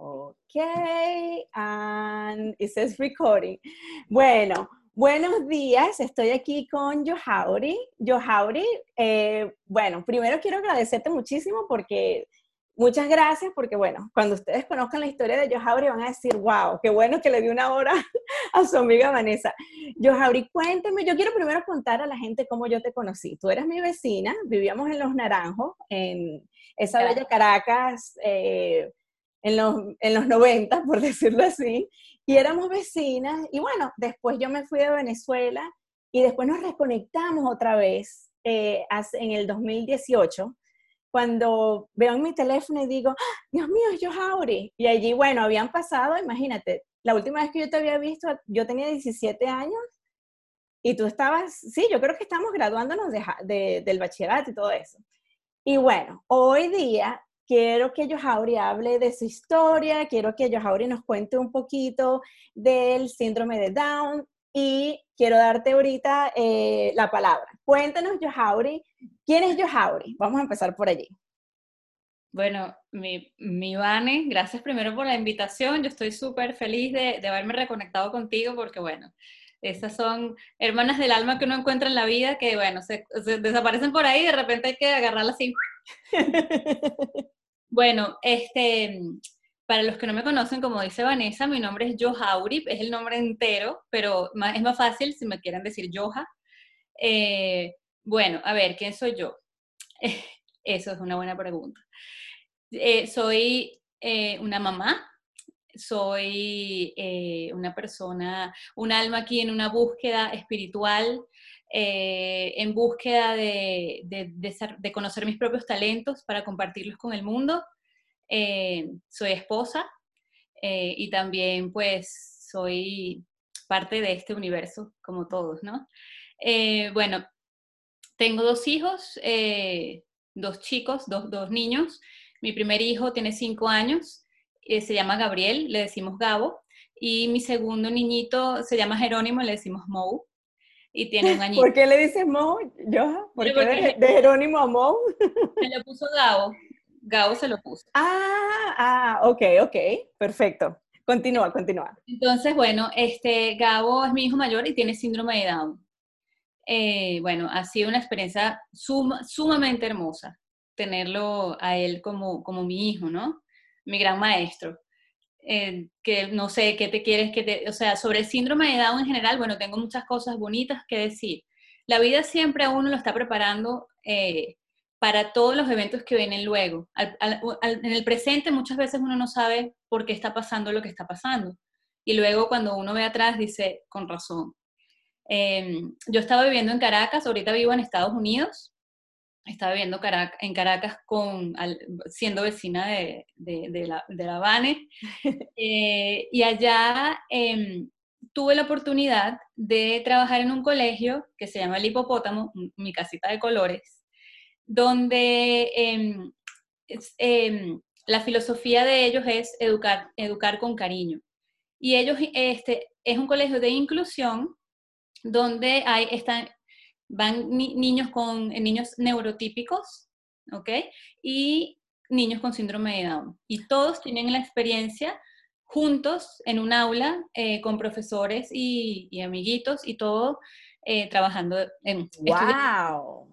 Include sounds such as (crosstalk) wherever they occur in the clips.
Ok, and it says recording. Bueno, buenos días, estoy aquí con Johauri. Johauri, eh, bueno, primero quiero agradecerte muchísimo porque muchas gracias, porque bueno, cuando ustedes conozcan la historia de Johauri van a decir, wow, qué bueno que le di una hora (laughs) a su amiga Vanessa. Johauri, cuénteme, yo quiero primero contar a la gente cómo yo te conocí. Tú eras mi vecina, vivíamos en Los Naranjos, en esa bella Caracas. Eh, en los, en los 90, por (laughs) decirlo así, y éramos vecinas, y bueno, después yo me fui de Venezuela y después nos reconectamos otra vez eh, en el 2018, cuando veo en mi teléfono y digo, ¡Ah, Dios mío, es Johauri, y allí, bueno, habían pasado, imagínate, la última vez que yo te había visto, yo tenía 17 años, y tú estabas, sí, yo creo que estamos graduándonos de, del bachillerato y todo eso. Y bueno, hoy día quiero que Johauri hable de su historia, quiero que Johauri nos cuente un poquito del síndrome de Down y quiero darte ahorita eh, la palabra. Cuéntanos, Johauri, ¿quién es Johauri? Vamos a empezar por allí. Bueno, mi, mi Vane, gracias primero por la invitación. Yo estoy súper feliz de, de haberme reconectado contigo porque, bueno, esas son hermanas del alma que uno encuentra en la vida que, bueno, se, se desaparecen por ahí y de repente hay que agarrarlas así. (laughs) Bueno, este, para los que no me conocen, como dice Vanessa, mi nombre es Johauri, es el nombre entero, pero es más fácil si me quieren decir Joha. Eh, bueno, a ver, ¿quién soy yo? (laughs) Eso es una buena pregunta. Eh, soy eh, una mamá, soy una persona, un alma aquí en una búsqueda espiritual, eh, en búsqueda de, de, conocer mis propios talentos para compartirlos con el mundo. Eh, soy esposa eh, y también pues soy parte de este universo como todos, ¿no? bueno, tengo dos hijos, dos chicos, dos, dos, niños. Mi primer hijo tiene cinco años, se llama Gabriel, le decimos Gabo, y mi segundo niñito se llama Jerónimo, le decimos Mou y tiene un (laughs) añito. ¿Por qué le dices Mo, Yo, ¿Por qué de, Jerónimo a Mo? Se lo puso Gabo. Gabo se lo puso. (laughs) Ah, ah, ok, ok, perfecto. Continúa, continúa. Entonces, bueno, este, Gabo es mi hijo mayor y tiene síndrome de Down. Eh, bueno, ha sido una experiencia sumamente hermosa tenerlo a él como, como mi hijo, ¿no? Mi gran maestro. Eh, que no sé, ¿qué te quieres que te, o sea, sobre el síndrome de Down en general, bueno, tengo muchas cosas bonitas que decir. La vida siempre a uno lo está preparando eh, para todos los eventos que vienen luego. en el presente muchas veces uno no sabe por qué está pasando lo que está pasando. Y luego cuando uno ve atrás dice, con razón. Em, yo estaba viviendo en Caracas, ahorita vivo en Estados Unidos, estaba viviendo en Caracas con, siendo vecina de, de, la, de la (laughs) eh, y allá em, tuve la oportunidad de trabajar en un colegio que se llama El Hipopótamo, mi casita de colores, donde em, em, la filosofía de ellos es educar, educar con cariño. Y ellos, este, es un colegio de inclusión donde hay, están, van niños con eh, niños neurotípicos, ¿ok? Y niños con síndrome de Down. Y todos tienen la experiencia juntos en un aula eh, con profesores y, amiguitos y todo eh, trabajando en... ¡Wow!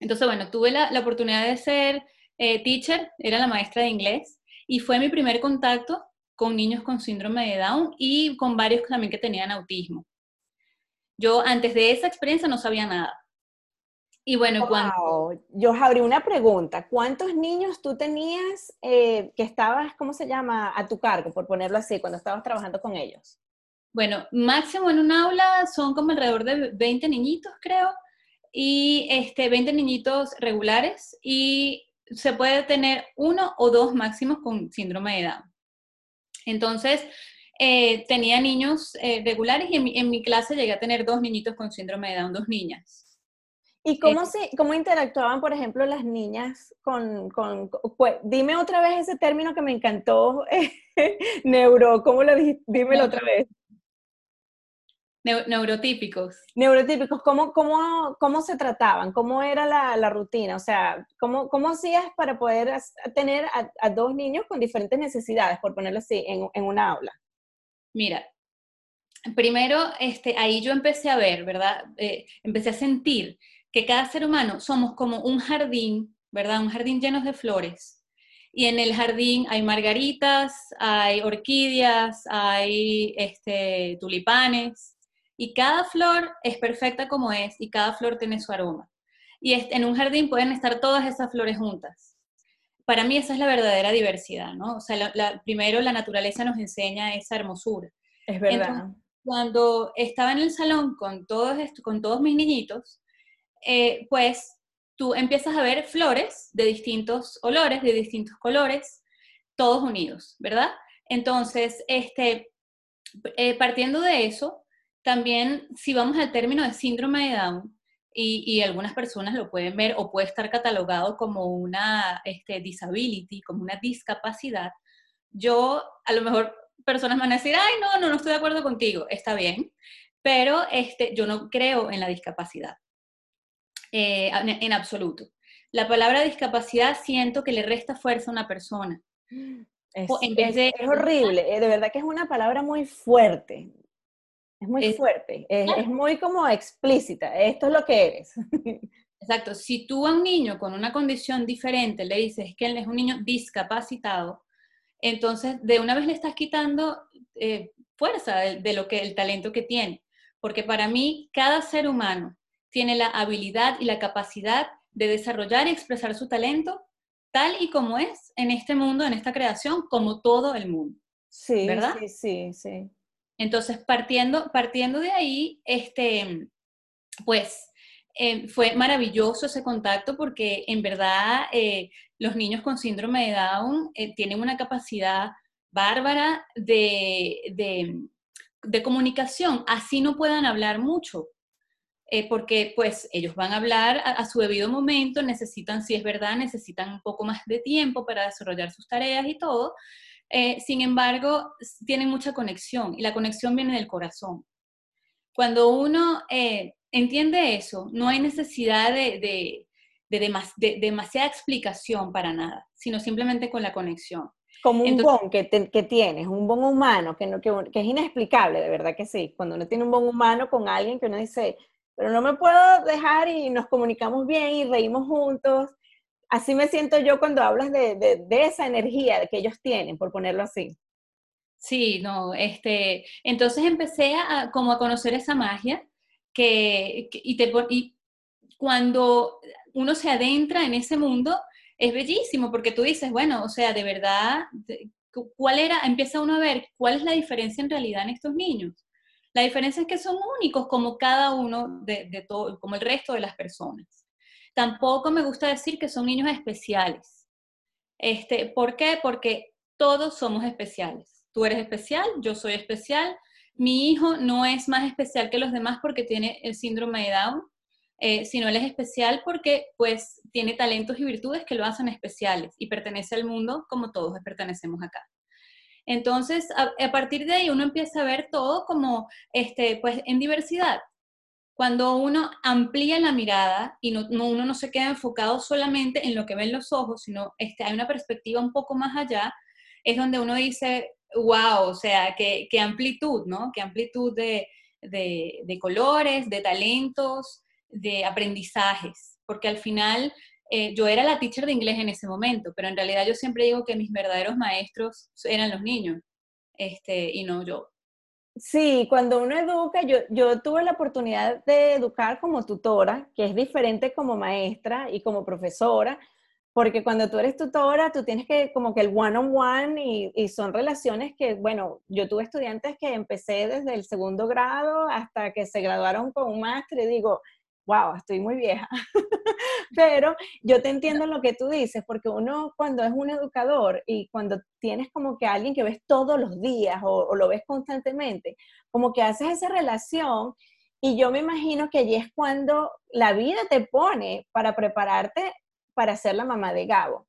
Entonces, bueno, tuve la, la oportunidad de ser teacher, era la maestra de inglés, y fue mi primer contacto con niños con síndrome de Down y con varios también que tenían autismo. Yo antes de esa experiencia no sabía nada. Y bueno, cuando... Yo abrí una pregunta. ¿Cuántos niños tú tenías eh, que estabas, ¿cómo se llama?, a tu cargo, por ponerlo así, cuando estabas trabajando con ellos? Bueno, máximo en un aula son como alrededor de 20 niñitos, creo, y este, 20 niñitos regulares, y se puede tener uno o dos máximos con síndrome de Down. Entonces, eh, tenía niños eh, regulares y en mi, clase llegué a tener dos niñitos con síndrome de Down, dos niñas. ¿Y cómo, eh, se, cómo interactuaban, por ejemplo, las niñas con, con, dime otra vez ese término que me encantó, (laughs) neuro, ¿cómo lo dijiste? Dímelo otra vez. neurotípicos. Neurotípicos, ¿cómo, cómo, cómo se trataban? ¿Cómo era la, la rutina? O sea, ¿cómo, ¿cómo, hacías para poder tener a, dos niños con diferentes necesidades, por ponerlo así, en, en una aula? Mira, primero, este, ahí yo empecé a ver, ¿verdad? Eh, empecé a sentir que cada ser humano somos como un jardín, ¿verdad? Un jardín lleno de flores. Y en el jardín hay margaritas, hay orquídeas, hay este, tulipanes, y cada flor es perfecta como es, y cada flor tiene su aroma. Y en un jardín pueden estar todas esas flores juntas. Para mí esa es la verdadera diversidad, ¿no? O sea, primero la naturaleza nos enseña esa hermosura. Es verdad cuando estaba en el salón con todos, con todos mis niñitos, eh, pues tú empiezas a ver flores de distintos olores, de distintos colores, todos unidos, ¿verdad? Entonces, este, eh, partiendo de eso, también si vamos al término de síndrome de Down, y, y, algunas personas lo pueden ver o puede estar catalogado como una este, disability, como una discapacidad, yo a lo mejor personas van a decir, ay, no, no, no estoy de acuerdo contigo, está bien, pero este, yo no creo en la discapacidad, eh, en, absoluto. La palabra discapacidad siento que le resta fuerza a una persona. Es, horrible, eh, de verdad que es una palabra muy fuerte, es muy fuerte, es, muy como explícita, esto es lo que eres. (laughs) Exacto, si tú a un niño con una condición diferente le dices que él es un niño discapacitado, entonces de una vez le estás quitando eh, fuerza de, lo que el talento que tiene, porque para mí cada ser humano tiene la habilidad y la capacidad de desarrollar y expresar su talento tal y como es en este mundo, en esta creación, como todo el mundo. Sí, ¿verdad? Sí, sí, sí. Entonces, partiendo, partiendo de ahí, este, pues eh, fue maravilloso ese contacto porque en verdad eh, los niños con síndrome de Down eh, tienen una capacidad bárbara de, de, comunicación, así no puedan hablar mucho, porque pues ellos van a hablar a, su debido momento, necesitan, si es verdad, necesitan un poco más de tiempo para desarrollar sus tareas y todo, sin embargo, tienen mucha conexión y la conexión viene del corazón. Cuando uno entiende eso, no hay necesidad de, de, demasiada explicación para nada, sino simplemente con la conexión. Como un bon que, que, tienes, un bon humano, que, no, que, es inexplicable, de verdad que sí. Cuando uno tiene un bon humano con alguien que uno dice, pero no me puedo dejar y nos comunicamos bien y reímos juntos. Así me siento yo cuando hablas de, esa energía que ellos tienen, por ponerlo así. Sí, no, este, entonces empecé a, como a conocer esa magia que, y, te, y cuando uno se adentra en ese mundo, es bellísimo porque tú dices, bueno, o sea, de verdad, ¿cuál era? Empieza uno a ver cuál es la diferencia en realidad en estos niños. La diferencia es que son únicos como cada uno de, de todo, como el resto de las personas. Tampoco me gusta decir que son niños especiales. Este, ¿Por qué? Porque todos somos especiales. Tú eres especial, yo soy especial, mi hijo no es más especial que los demás porque tiene el síndrome de Down, eh, sino él es especial porque pues tiene talentos y virtudes que lo hacen especiales y pertenece al mundo como todos pertenecemos acá. Entonces, a, partir de ahí uno empieza a ver todo como, este, pues, en diversidad. Cuando uno amplía la mirada y no, uno no se queda enfocado solamente en lo que ven los ojos, sino este, hay una perspectiva un poco más allá, es donde uno dice, wow, o sea, qué, amplitud, ¿no? Qué amplitud de, colores, de talentos, de aprendizajes, porque al final eh, yo era la teacher de inglés en ese momento, pero en realidad yo siempre digo que mis verdaderos maestros eran los niños, este, y no yo. Sí, cuando uno educa, yo, yo tuve la oportunidad de educar como tutora, que es diferente como maestra y como profesora, porque cuando tú eres tutora, tú tienes que como que el one-on-one y, son relaciones que, bueno, yo tuve estudiantes que empecé desde el segundo grado hasta que se graduaron con un máster y digo, wow, estoy muy vieja. (laughs) Pero yo te entiendo lo que tú dices, porque uno cuando es un educador y cuando tienes como que alguien que ves todos los días o, o lo ves constantemente, como que haces esa relación y yo me imagino que allí es cuando la vida te pone para prepararte para ser la mamá de Gabo.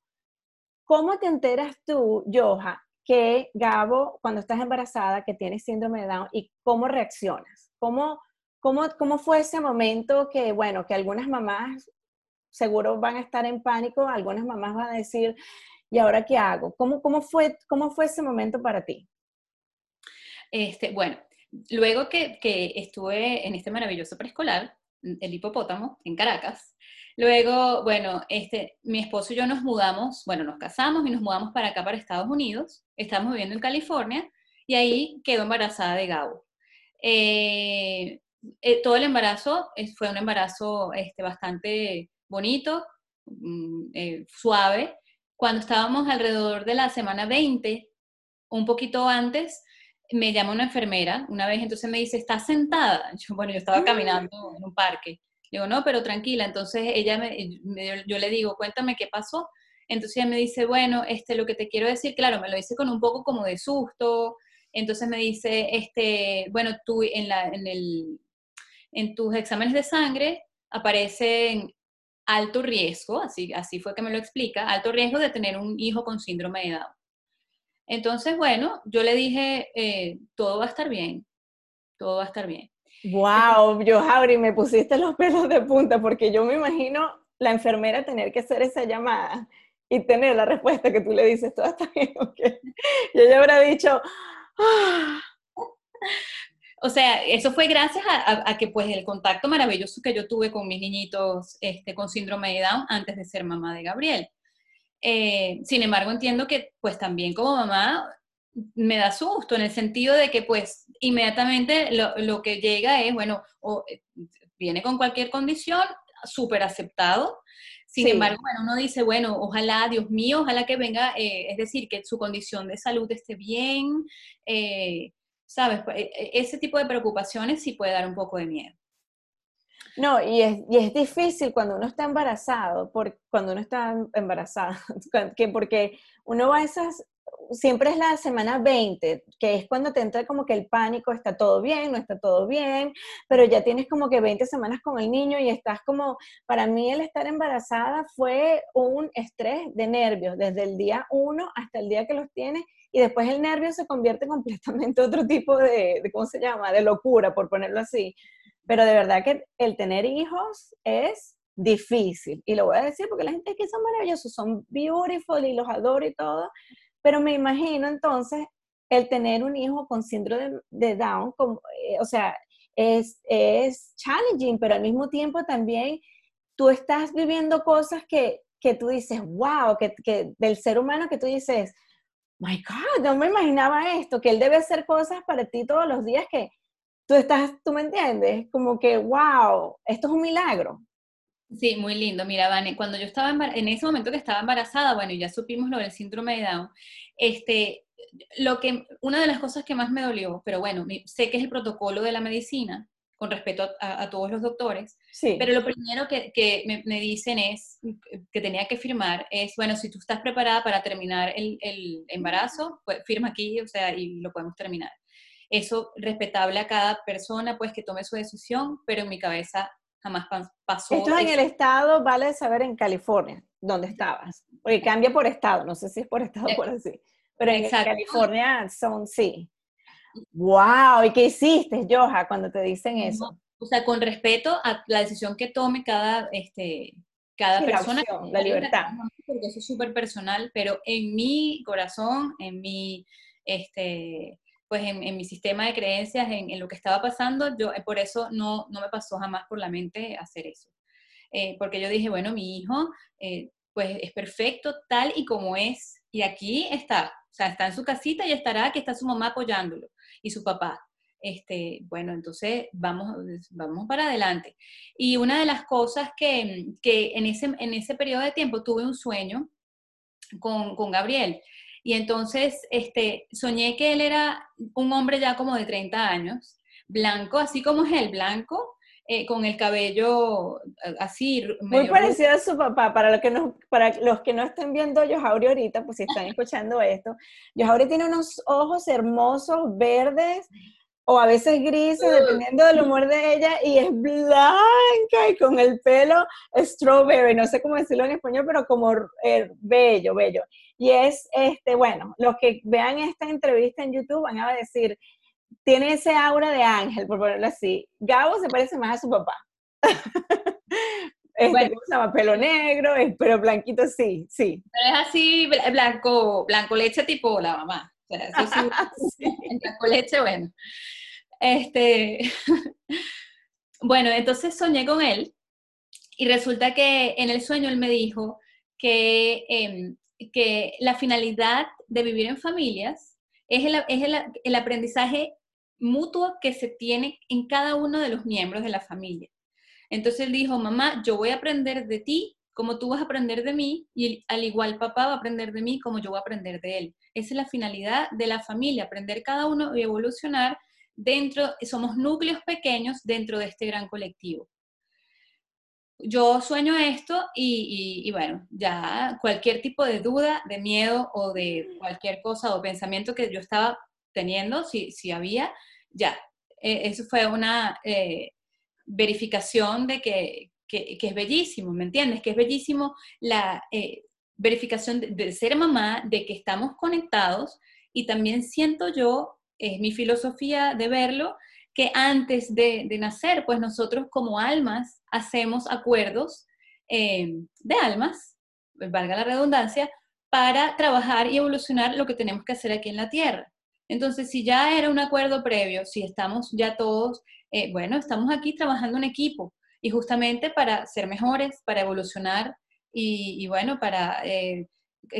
¿Cómo te enteras tú, Joja, que Gabo, cuando estás embarazada, que tienes síndrome de Down, y cómo reaccionas? ¿Cómo, cómo, cómo fue ese momento que, bueno, que algunas mamás seguro van a estar en pánico, algunas mamás van a decir, ¿y ahora qué hago? ¿Cómo, cómo, fue, cómo fue ese momento para ti? Este, bueno, luego que, que estuve en este maravilloso preescolar, el hipopótamo, en Caracas, luego, bueno, este, mi esposo y yo nos mudamos, bueno, nos casamos y nos mudamos para acá, para Estados Unidos, estamos viviendo en California, y ahí quedó embarazada de Gabo. Eh, eh, todo el embarazo fue un embarazo este, bastante bonito, mm, eh, suave. Cuando estábamos alrededor de la semana 20, un poquito antes, me llama una enfermera una vez, entonces me dice, ¿estás sentada? Yo, bueno, yo estaba mm. caminando en un parque. Digo, no, pero tranquila. Entonces ella me, yo le digo, cuéntame qué pasó. Entonces ella me dice, bueno, este, lo que te quiero decir, claro, me lo dice con un poco como de susto. Entonces me dice, este, bueno, tú en, la, en, el, en tus exámenes de sangre aparecen alto riesgo, así, así fue que me lo explica, alto riesgo de tener un hijo con síndrome de Down. Entonces, bueno, yo le dije, eh, todo va a estar bien, todo va a estar bien. Wow, yo, Jauri, me pusiste los pelos de punta porque yo me imagino la enfermera tener que hacer esa llamada y tener la respuesta que tú le dices, todo está bien, (laughs) ok. Y ella habrá dicho, ah". O sea, eso fue gracias a, que pues el contacto maravilloso que yo tuve con mis niñitos este, con síndrome de Down antes de ser mamá de Gabriel. Eh, sin embargo, entiendo que pues también como mamá me da susto en el sentido de que pues inmediatamente lo, que llega es, bueno, o, eh, viene con cualquier condición, súper aceptado. Sin embargo, bueno, uno dice, bueno, ojalá, Dios mío, ojalá que venga, eh, es decir, que su condición de salud esté bien, ¿sabes? Pues, e, e, ese tipo de preocupaciones sí puede dar un poco de miedo. No, y es, difícil cuando uno está embarazado, por, cuando uno está embarazada, (laughs) que porque uno va a esas, siempre es la semana 20, que es cuando te entra como que el pánico, está todo bien, no está todo bien, pero ya tienes como que 20 semanas con el niño y estás como, para mí el estar embarazada fue un estrés de nervios, desde el día 1 hasta el día que los tienes, y después el nervio se convierte completamente en (laughs) otro tipo de, ¿cómo se llama?, de locura, por ponerlo así. Pero de verdad que el tener hijos es difícil. Y lo voy a decir porque la gente es que son maravillosos, son beautiful y los adoro y todo. Pero me imagino entonces el tener un hijo con síndrome de, Down, como, eh, o sea, es, es challenging, pero al mismo tiempo también tú estás viviendo cosas que, que tú dices, wow, que, que, del ser humano que tú dices, my God, no me imaginaba esto, que él debe hacer cosas para ti todos los días que tú estás, tú me entiendes, como que, wow, esto es un milagro. Sí, muy lindo. Mira, Vane, cuando yo estaba en ese momento que estaba embarazada, bueno, ya supimos lo del síndrome de Down, este, lo que, una de las cosas que más me dolió, pero bueno, sé que es el protocolo de la medicina, con respeto a, todos los doctores. Sí. Pero lo primero que, que me, dicen es, que tenía que firmar, es, bueno, si tú estás preparada para terminar el, el, embarazo, pues firma aquí, o sea, y lo podemos terminar. Eso respetable a cada persona, pues que tome su decisión, pero en mi cabeza jamás pasó. Esto en el estado, vale saber en California, donde estabas, porque cambia por estado, no sé si es por estado o por así, pero en California son, sí. Wow, ¿y qué hiciste, Joja, cuando te dicen eso? O sea, con respeto a la decisión que tome cada, este, cada persona. La, libertad. Porque eso es súper personal, pero en mi corazón, en mi, este, pues en, mi sistema de creencias, en, lo que estaba pasando, yo eh, por eso no, no me pasó jamás por la mente hacer eso. Eh, porque yo dije, bueno, mi hijo, eh, pues es perfecto tal y como es, y aquí está, o sea, está en su casita y estará, que está su mamá apoyándolo y su papá. Este, bueno, entonces vamos, vamos para adelante. Y una de las cosas que, que en, ese, en ese periodo de tiempo tuve un sueño con, con Gabriel. Y entonces este, soñé que él era un hombre ya como de 30 años, blanco, así como es él, blanco, eh, con el cabello eh, así. Muy parecido a su papá. Para, lo que no, para los que no estén viendo a Yohauri ahorita, pues si están (laughs) escuchando esto, Yohauri tiene unos ojos hermosos, verdes, o a veces grises, dependiendo del humor de ella, y es blanca y con el pelo strawberry, no sé cómo decirlo en español, pero como eh, bello, bello. Y es, este, bueno, los que vean esta entrevista en YouTube van a decir, tiene ese aura de ángel, por ponerlo así. Gabo se parece más a su papá. (laughs) Este, bueno. se llama? Pelo negro, pero blanquito sí, sí. Pero es así, blanco, blanco leche tipo la mamá. O sea, sí, (laughs) (laughs) blanco leche, bueno. Este, (laughs) bueno, entonces soñé con él y resulta que en el sueño él me dijo que, em, que la finalidad de vivir en familias es, el, es el, el aprendizaje mutuo que se tiene en cada uno de los miembros de la familia. Entonces él dijo, mamá, yo voy a aprender de ti como tú vas a aprender de mí y al igual papá va a aprender de mí como yo voy a aprender de él. Esa es la finalidad de la familia, aprender cada uno y evolucionar dentro, somos núcleos pequeños dentro de este gran colectivo. Yo sueño esto y, bueno, ya cualquier tipo de duda, de miedo o de cualquier cosa o pensamiento que yo estaba teniendo, si, si había, ya, eh, eso fue una eh, verificación de que, es bellísimo, ¿me entiendes? Que es bellísimo la eh, verificación de, ser mamá, de que estamos conectados y también siento yo, es mi filosofía de verlo, que antes de, nacer, pues nosotros como almas hacemos acuerdos eh, de almas, valga la redundancia, para trabajar y evolucionar lo que tenemos que hacer aquí en la Tierra. Entonces, si ya era un acuerdo previo, si estamos ya todos eh, bueno, estamos aquí trabajando en equipo y justamente para ser mejores, para evolucionar y, bueno, para eh,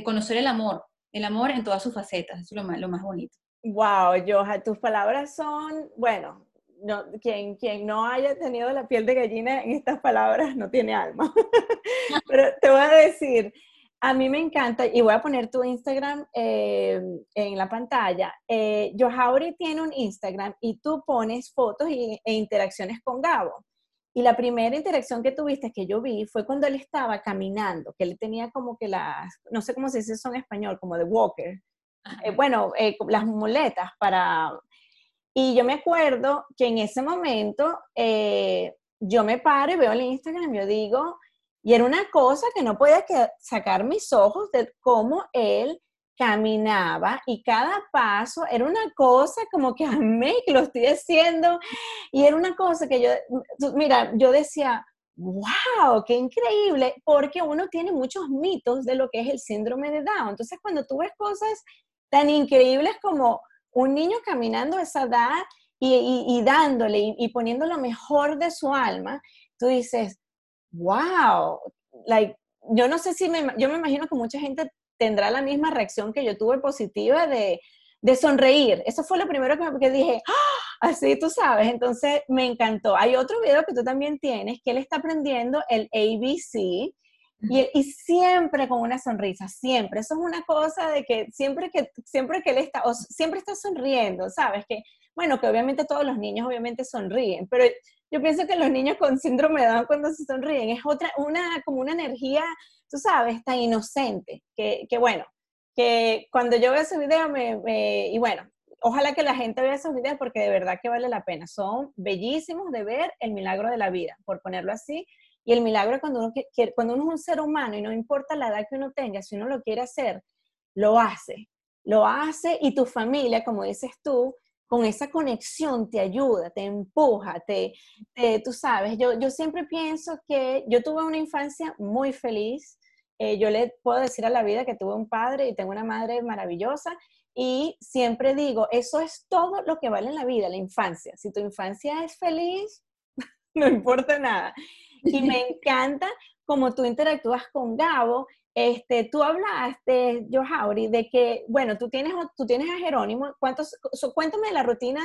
conocer el amor, el amor en todas sus facetas, eso es más, lo más bonito. Wow, Joja, tus palabras son, bueno, no, quien, quien no haya tenido la piel de gallina en estas palabras no tiene alma. (laughs) Pero te voy a decir, a mí me encanta, y voy a poner tu Instagram eh, en la pantalla. Eh, Johauri tiene un Instagram y tú pones fotos e interacciones con Gabo. Y la primera interacción que tuviste, que yo vi, fue cuando él estaba caminando, que él tenía como que las, no sé cómo se dice eso en español, como de walker. Eh, bueno, las muletas para... Y yo me acuerdo que en ese momento yo me paro y veo el Instagram yo digo, y era una cosa que no podía sacar mis ojos de cómo él caminaba y cada paso era una cosa como que (laughs) amé que lo estoy haciendo y era una cosa que yo, mira, yo decía, wow, qué increíble, porque uno tiene muchos mitos de lo que es el síndrome de Down. Entonces, cuando tú ves cosas tan increíbles como un niño caminando a esa edad y, dándole y, y poniendo lo mejor de su alma, tú dices, wow, like, yo no sé si me, yo me imagino que mucha gente tendrá la misma reacción que yo tuve positiva de, de sonreír. Eso fue lo primero que, que dije, ¡Ah! así tú sabes. Entonces me encantó. Hay otro video que tú también tienes, que él está aprendiendo el ABC. Y, siempre con una sonrisa, siempre. Eso es una cosa de que siempre que, siempre que él está, o siempre está sonriendo, ¿sabes? Que, bueno, que obviamente todos los niños obviamente sonríen, pero yo pienso que los niños con síndrome de Down cuando se sonríen es otra, una, como una energía, tú sabes, tan inocente, que, que bueno, que cuando yo veo ese video me, y bueno, ojalá que la gente vea esos videos porque de verdad que vale la pena. Son bellísimos de ver el milagro de la vida, por ponerlo así. Y el milagro cuando uno, quiere, cuando uno es un ser humano y no importa la edad que uno tenga, si uno lo quiere hacer, lo hace. Lo hace y tu familia, como dices tú, con esa conexión te ayuda, te empuja, te, tú sabes, yo, yo siempre pienso que yo tuve una infancia muy feliz, eh, yo le puedo decir a la vida que tuve un padre y tengo una madre maravillosa y siempre digo, eso es todo lo que vale en la vida, la infancia. Si tu infancia es feliz, (laughs) no importa nada. Y me (laughs) encanta cómo tú interactúas con Gabo este, tú hablaste, Johauri, de que, bueno, tú tienes, tú tienes a Jerónimo, ¿cuántos, cuéntame la rutina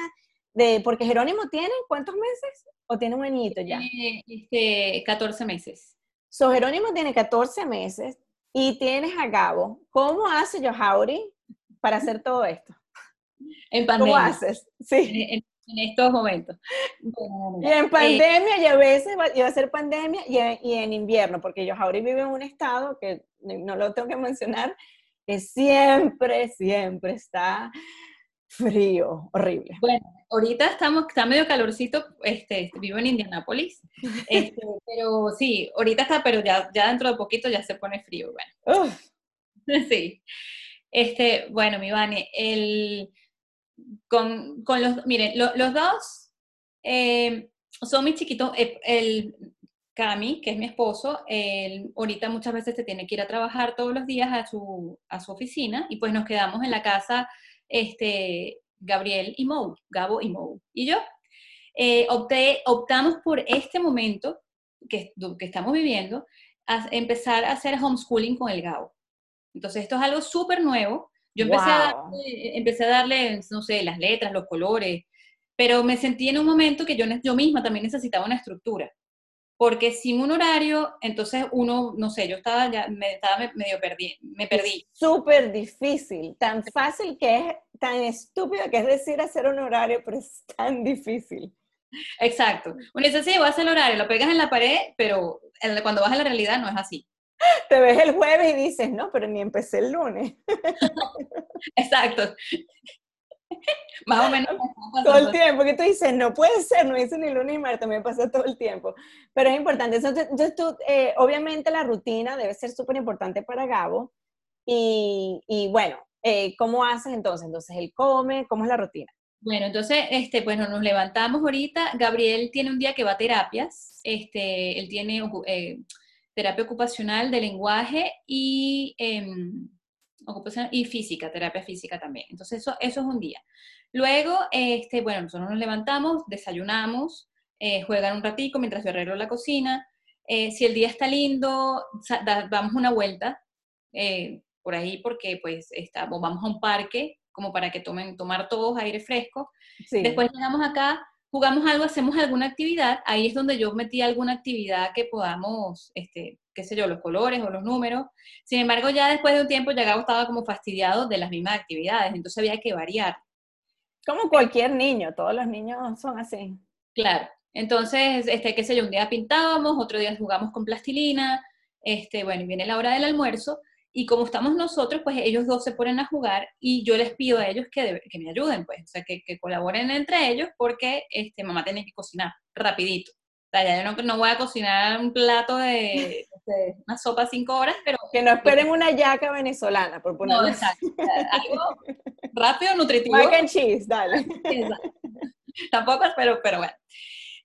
de, porque Jerónimo tiene, ¿cuántos meses? ¿O tiene un añito ya? este, 14 meses. So, Jerónimo tiene 14 meses y tienes a Gabo. ¿Cómo hace Johauri para hacer todo esto? En pandemia. ¿Cómo haces? Sí en estos momentos. y en pandemia, y a veces va, a ser pandemia, y, y, en invierno, porque yo ahora vivo en un estado que no lo tengo que mencionar, que siempre, siempre está frío, horrible. Bueno, ahorita estamos, está medio calorcito, este, vivo en Indianápolis, (laughs) este, pero sí, ahorita está, pero ya, ya dentro de poquito ya se pone frío, bueno. (laughs) Sí. Este, bueno, mi Vane, el con, con los, miren, los dos eh, son mis chiquitos. Eh, el, Cami, que es mi esposo, él ahorita muchas veces se tiene que ir a trabajar todos los días a su, a su oficina y pues nos quedamos en la casa este, Gabriel y Mou, Gabo y Mou. Y yo eh, optamos por este momento que, que estamos viviendo, a empezar a hacer homeschooling con el Gabo. Entonces esto es algo súper nuevo. Yo empecé, a darle, empecé a darle, no sé, las letras, los colores, pero me sentí en un momento que yo, yo misma también necesitaba una estructura porque sin un horario, entonces uno, no sé, yo estaba ya, me estaba medio perdí, me perdí. Súper difícil, tan fácil que es, tan estúpido que es decir hacer un horario, pero es tan difícil. Exacto. Uno dice, sí, voy a hacer el horario, lo pegas en la pared, pero cuando vas a la realidad no es así. Te ves el jueves y dices, no, pero ni empecé el lunes. (laughs) Exacto. (laughs) Más o menos. Todo el tiempo, que tú dices, no puede ser, no hice ni lunes ni martes, me pasa todo el tiempo. Pero es importante. Entonces, tú, eh, obviamente la rutina debe ser súper importante para Gabo. Y, y bueno, eh, ¿cómo haces entonces? Entonces, él come, ¿cómo es la rutina? Bueno, entonces, este, bueno, nos levantamos ahorita. Gabriel tiene un día que va a terapias. Este, él tiene eh, terapia ocupacional de lenguaje y ocupación y física, terapia física también. Entonces, eso, eso es un día. Luego, este, bueno, nosotros nos levantamos, desayunamos, eh, juegan un ratico mientras yo arreglo la cocina. Eh, si el día está lindo, damos una vuelta eh, por ahí porque pues estamos, vamos a un parque como para que tomen, tomar todos aire fresco. Después llegamos acá, jugamos algo, hacemos alguna actividad, ahí es donde yo metí alguna actividad que podamos, este, qué sé yo, los colores o los números. Sin embargo, ya después de un tiempo ya estaba como fastidiado de las mismas actividades, entonces había que variar. Como cualquier niño, todos los niños son así. Claro, entonces, este, qué sé yo, un día pintábamos, otro día jugamos con plastilina, este, bueno, y viene la hora del almuerzo, y como estamos nosotros, pues ellos dos se ponen a jugar y yo les pido a ellos que, que me ayuden, pues, o sea, que, que, colaboren entre ellos porque este, mamá tiene que cocinar rapidito. O sea, ya yo no, no voy a cocinar un plato de, una sopa cinco horas, pero... Que no esperen una yaca venezolana, por ponerlo No, exacto. Algo rápido, nutritivo. Mac and cheese, dale. Tampoco, pero, pero bueno.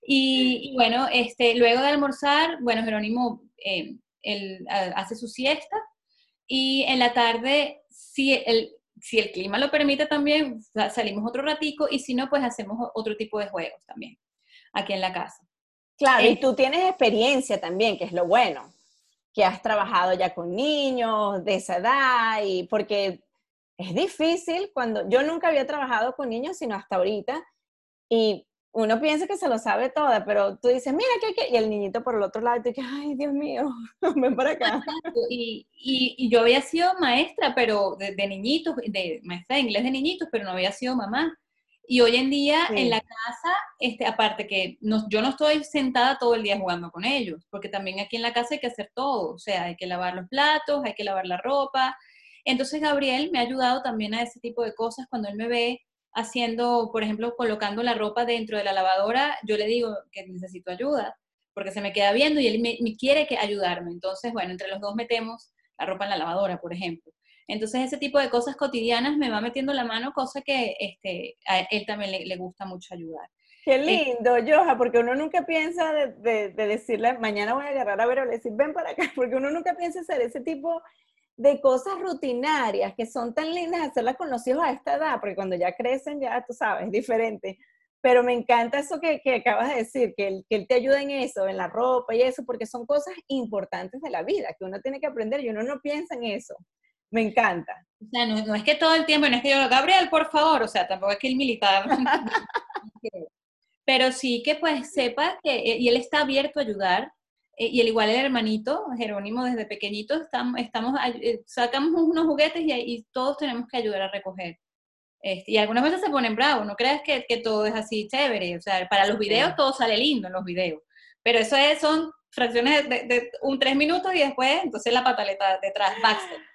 Y, bueno, este, luego de almorzar, bueno, Jerónimo eh, él, hace su siesta, y en la tarde, si el, si el clima lo permite también, salimos otro ratico y si no, pues hacemos otro tipo de juegos también aquí en la casa. Claro, y tú tienes experiencia también, que es lo bueno, que has trabajado ya con niños de esa edad y porque es difícil cuando yo nunca había trabajado con niños sino hasta ahorita y uno piensa que se lo sabe toda, pero tú dices, mira, ¿qué, Y el niñito por el otro lado, y tú dices, ay, Dios mío, (laughs) ven para acá. Y, y, yo había sido maestra, pero de, niñitos, de maestra de inglés de niñitos, pero no había sido mamá. Y hoy en día en la casa, este, aparte que no, yo no estoy sentada todo el día jugando con ellos, porque también aquí en la casa hay que hacer todo, o sea, hay que lavar los platos, hay que lavar la ropa. Entonces Gabriel me ha ayudado también a ese tipo de cosas cuando él me ve haciendo, por ejemplo, colocando la ropa dentro de la lavadora, yo le digo que necesito ayuda, porque se me queda viendo y él me, quiere que ayudarme. Entonces, bueno, entre los dos metemos la ropa en la lavadora, por ejemplo. Entonces, ese tipo de cosas cotidianas me va metiendo la mano, cosa que este, a él también le, gusta mucho ayudar. Qué eh, lindo, Joja, porque uno nunca piensa de, decirle, mañana voy a agarrar a ver o le decir, ven para acá, (laughs) porque uno nunca piensa hacer ese tipo de cosas rutinarias que son tan lindas hacerlas con los hijos a esta edad, porque cuando ya crecen ya, tú sabes, es diferente. Pero me encanta eso que, que acabas de decir, que él, que él te ayuda en eso, en la ropa y eso, porque son cosas importantes de la vida que uno tiene que aprender y uno no piensa en eso. Me encanta. O sea, no, no es que todo el tiempo, no es que yo, Gabriel, por favor, o sea, tampoco es que el militar. (laughs) (laughs) Pero sí que pues sepa que, y él está abierto a ayudar, eh, y el igual el hermanito, Jerónimo, desde pequeñito, estamos, estamos eh, sacamos unos juguetes y, todos tenemos que ayudar a recoger. Este, y algunas veces se ponen bravos, no creas que, que, todo es así chévere, o sea, para los videos todo sale lindo en los videos, pero eso es, son fracciones de, de, un tres minutos y después, entonces la pataleta detrás, backstage.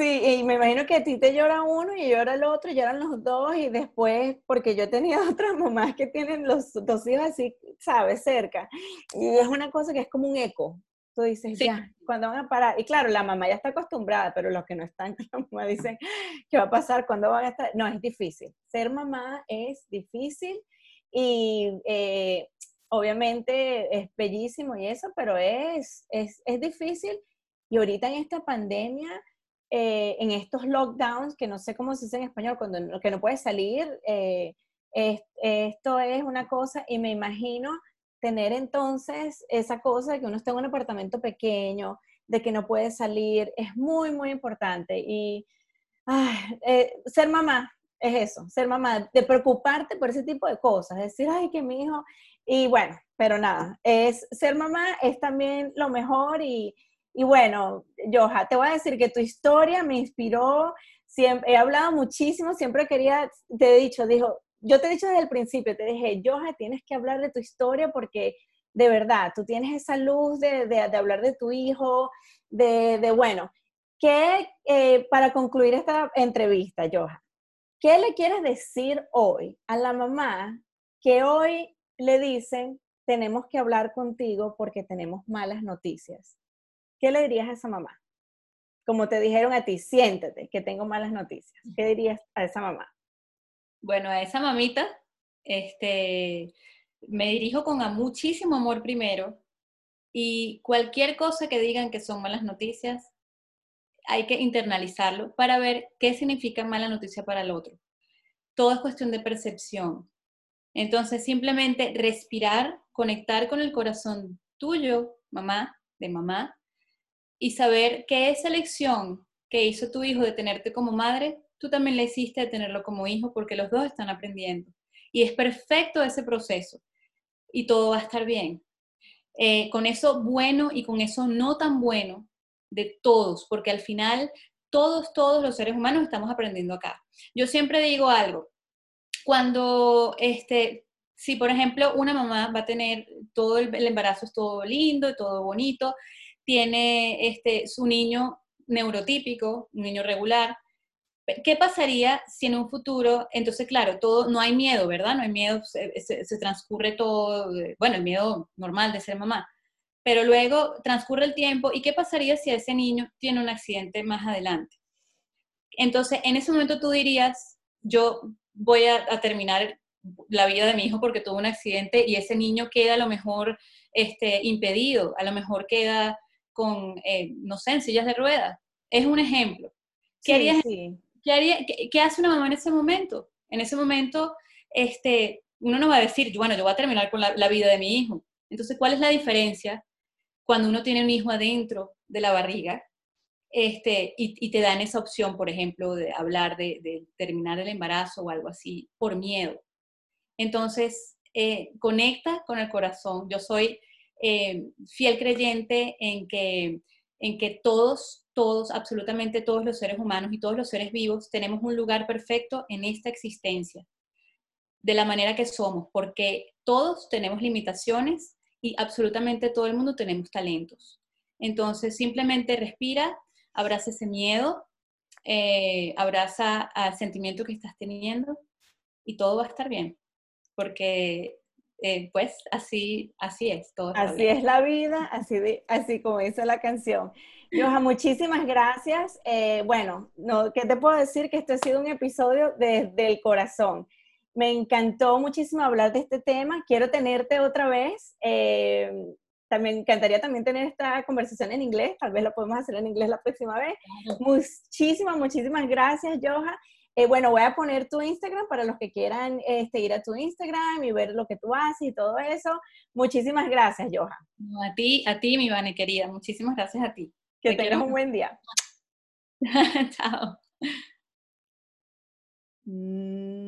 Sí, y me imagino que a ti te llora uno y llora el otro, y lloran los dos, y después, porque yo he tenido (laughs) otras mamás que tienen los dos hijos así, ¿sabes? Cerca. Y es una cosa que es como un eco. Tú dices, ya, ¿cuándo van a parar? Y claro, la mamá ya está acostumbrada, pero los que no están, (laughs) la mamá dicen, ¿qué va a pasar? ¿Cuándo van a estar? No, es difícil. Ser mamá es difícil y eh, obviamente es bellísimo y eso, pero es, es, es difícil. Y ahorita en esta pandemia, eh, en estos lockdowns, que no sé cómo se dice en español, cuando que no puedes salir, eh, esto es una cosa y me imagino tener entonces esa cosa de que uno está en un apartamento pequeño, de que no puede salir, es muy, muy importante. Y eh, ser mamá es eso, ser mamá, de preocuparte por ese tipo de cosas, decir, ay, que mi hijo, y bueno, pero nada, es ser mamá es también lo mejor y, y bueno, Joja, te voy a decir que tu historia me inspiró, siempre, he hablado muchísimo, siempre quería, te he dicho, dijo, yo te he dicho desde el principio, te dije, Joja, tienes que hablar de tu historia porque de verdad, tú tienes esa luz de, hablar de tu hijo, de, de bueno, ¿qué, eh, para concluir esta entrevista, Joja, ¿qué le quieres decir hoy a la mamá que hoy le dicen, tenemos que hablar contigo porque tenemos malas noticias? ¿Qué le dirías a esa mamá? Como te dijeron a ti, siéntete, que tengo malas noticias. ¿Qué dirías a esa mamá? Bueno, a esa mamita, este, me dirijo con muchísimo amor primero y cualquier cosa que digan que son malas noticias, hay que internalizarlo para ver qué significa mala noticia para el otro. Todo es cuestión de percepción. Entonces, simplemente respirar, conectar con el corazón tuyo, mamá, de mamá, y saber que esa elección que hizo tu hijo de tenerte como madre tú también le hiciste tenerlo como hijo porque los dos están aprendiendo. Y es perfecto ese proceso y todo va a estar bien. Eh, con eso bueno y con eso no tan bueno de todos, porque al final todos, todos los seres humanos estamos aprendiendo acá. Yo siempre digo algo, cuando, este, si por ejemplo una mamá va a tener todo el, embarazo es todo lindo, todo bonito, tiene este, su niño neurotípico, un niño regular, ¿Qué pasaría si en un futuro, entonces claro, todo, no hay miedo, ¿verdad? No hay miedo, se, transcurre todo, bueno, el miedo normal de ser mamá, pero luego transcurre el tiempo y ¿qué pasaría si ese niño tiene un accidente más adelante? Entonces, en ese momento tú dirías, yo voy a, terminar la vida de mi hijo porque tuvo un accidente y ese niño queda a lo mejor este, impedido, a lo mejor queda con, eh, no sé, en sillas de ruedas. Es un ejemplo. ¿Qué harías? ¿qué, haría, qué, hace una mamá en ese momento? En ese momento, este, uno no va a decir, bueno, yo voy a terminar con la, vida de mi hijo. Entonces, ¿cuál es la diferencia cuando uno tiene un hijo adentro de la barriga este, y, te dan esa opción, por ejemplo, de hablar de, terminar el embarazo o algo así, por miedo? Entonces, eh, conecta con el corazón. Yo soy eh, fiel creyente en que, en que todos todos, absolutamente todos los seres humanos y todos los seres vivos tenemos un lugar perfecto en esta existencia, de la manera que somos, porque todos tenemos limitaciones y absolutamente todo el mundo tenemos talentos. Entonces, simplemente respira, abraza ese miedo, eh, abraza al sentimiento que estás teniendo y todo va a estar bien, porque eh, pues así, así es. Todo así es la vida, así, así como dice la canción. Joja, (laughs) muchísimas gracias. Eh, bueno, no, ¿qué te puedo decir? Que este ha sido un episodio desde el corazón. Me encantó muchísimo hablar de este tema. Quiero tenerte otra vez. Eh, también me encantaría también tener esta conversación en inglés. Tal vez lo podemos hacer en inglés la próxima vez. Muchísimas, muchísimas gracias, Joja. Eh, bueno, voy a poner tu Instagram para los que quieran este, ir a tu Instagram y ver lo que tú haces y todo eso. Muchísimas gracias, Johan. a ti, a ti, mi Vane querida. Muchísimas gracias a ti. Que tengas un buen día. (laughs) Chao. Mm.